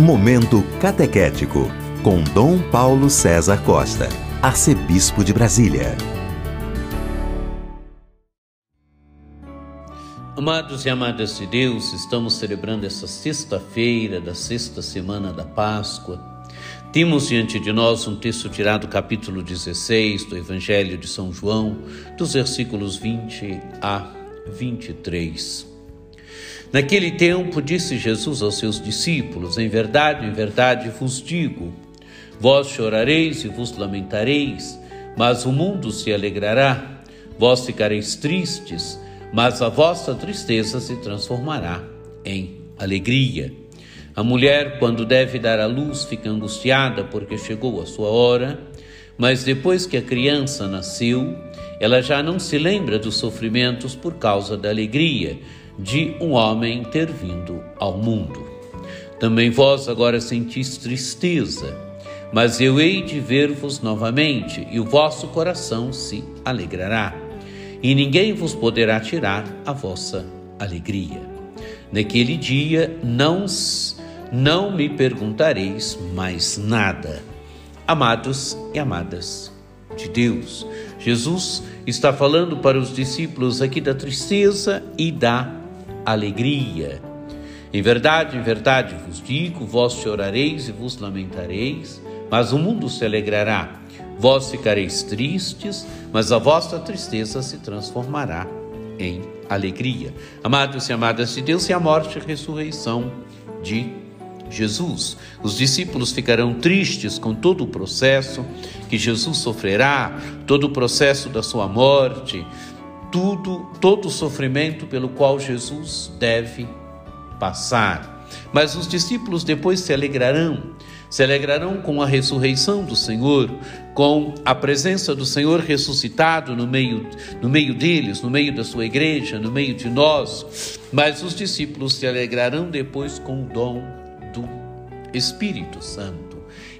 Momento Catequético, com Dom Paulo César Costa, Arcebispo de Brasília. Amados e amadas de Deus, estamos celebrando essa sexta-feira da sexta semana da Páscoa. Temos diante de nós um texto tirado do capítulo 16 do Evangelho de São João, dos versículos 20 a 23. Naquele tempo disse Jesus aos seus discípulos: Em verdade, em verdade vos digo: vós chorareis e vos lamentareis, mas o mundo se alegrará. Vós ficareis tristes, mas a vossa tristeza se transformará em alegria. A mulher, quando deve dar à luz, fica angustiada porque chegou a sua hora, mas depois que a criança nasceu, ela já não se lembra dos sofrimentos por causa da alegria de um homem ter vindo ao mundo. Também vós agora sentis tristeza, mas eu hei de ver-vos novamente, e o vosso coração se alegrará, e ninguém vos poderá tirar a vossa alegria. Naquele dia não, não me perguntareis mais nada. Amados e amadas de Deus, Jesus está falando para os discípulos aqui da tristeza e da alegria. Em verdade, em verdade vos digo: vós chorareis e vos lamentareis, mas o mundo se alegrará. Vós ficareis tristes, mas a vossa tristeza se transformará em alegria. Amados e amadas de Deus, e a morte e a ressurreição de Jesus. Os discípulos ficarão tristes com todo o processo que Jesus sofrerá, todo o processo da sua morte, tudo, todo o sofrimento pelo qual Jesus deve passar. Mas os discípulos depois se alegrarão, se alegrarão com a ressurreição do Senhor, com a presença do Senhor ressuscitado no meio, no meio deles, no meio da sua igreja, no meio de nós. Mas os discípulos se alegrarão depois com o dom do Espírito Santo.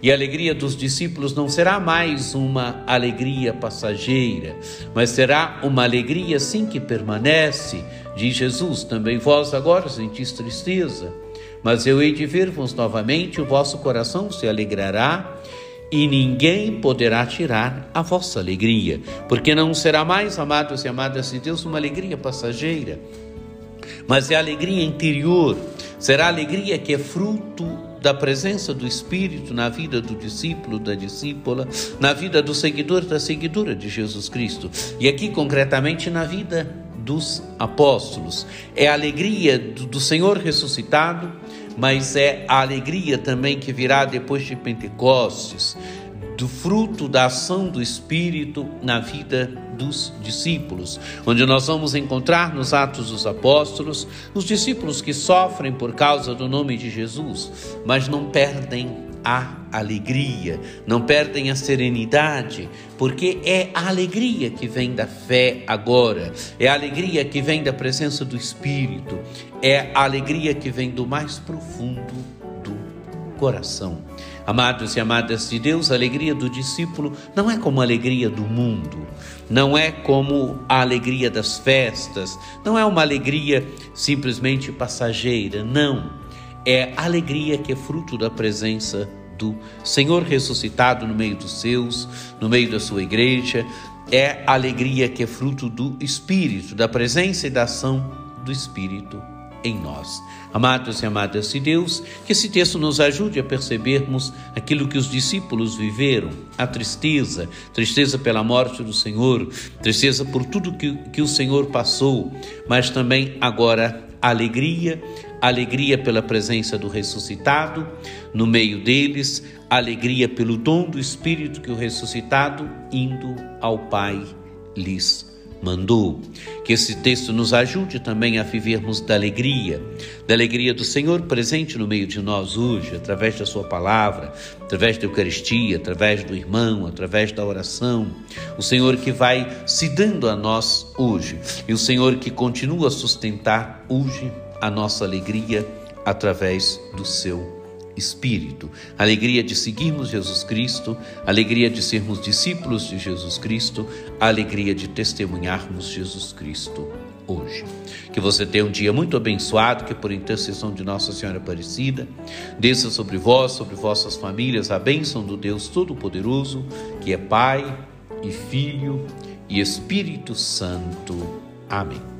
E a alegria dos discípulos não será mais uma alegria passageira, mas será uma alegria sim que permanece. Diz Jesus: Também vós agora sentis tristeza, mas eu hei de ver-vos novamente, o vosso coração se alegrará e ninguém poderá tirar a vossa alegria, porque não será mais, amados e amadas de Deus, uma alegria passageira, mas é alegria interior, será alegria que é fruto da presença do Espírito na vida do discípulo, da discípula, na vida do seguidor, da seguidora de Jesus Cristo. E aqui, concretamente, na vida dos apóstolos. É a alegria do, do Senhor ressuscitado, mas é a alegria também que virá depois de Pentecostes, do fruto da ação do Espírito na vida dos discípulos, onde nós vamos encontrar nos Atos dos Apóstolos os discípulos que sofrem por causa do nome de Jesus, mas não perdem a alegria, não perdem a serenidade, porque é a alegria que vem da fé agora, é a alegria que vem da presença do Espírito, é a alegria que vem do mais profundo do coração. Amados e amadas de Deus, a alegria do discípulo não é como a alegria do mundo, não é como a alegria das festas, não é uma alegria simplesmente passageira, não. É alegria que é fruto da presença do Senhor ressuscitado no meio dos seus, no meio da sua igreja, é alegria que é fruto do Espírito, da presença e da ação do Espírito em nós. Amados e amadas de Deus, que esse texto nos ajude a percebermos aquilo que os discípulos viveram, a tristeza, tristeza pela morte do Senhor, tristeza por tudo que, que o Senhor passou, mas também agora alegria, alegria pela presença do ressuscitado no meio deles, alegria pelo dom do Espírito que o ressuscitado indo ao Pai lhes mandou. Que esse texto nos ajude também a vivermos da alegria, da alegria do Senhor presente no meio de nós hoje, através da Sua palavra, através da Eucaristia, através do irmão, através da oração. O Senhor que vai se dando a nós hoje e o Senhor que continua a sustentar hoje a nossa alegria através do seu Espírito, alegria de seguirmos Jesus Cristo, alegria de sermos discípulos de Jesus Cristo, alegria de testemunharmos Jesus Cristo hoje. Que você tenha um dia muito abençoado, que por intercessão de Nossa Senhora Aparecida, desça sobre vós, sobre vossas famílias, a bênção do Deus Todo-Poderoso, que é Pai e Filho e Espírito Santo. Amém.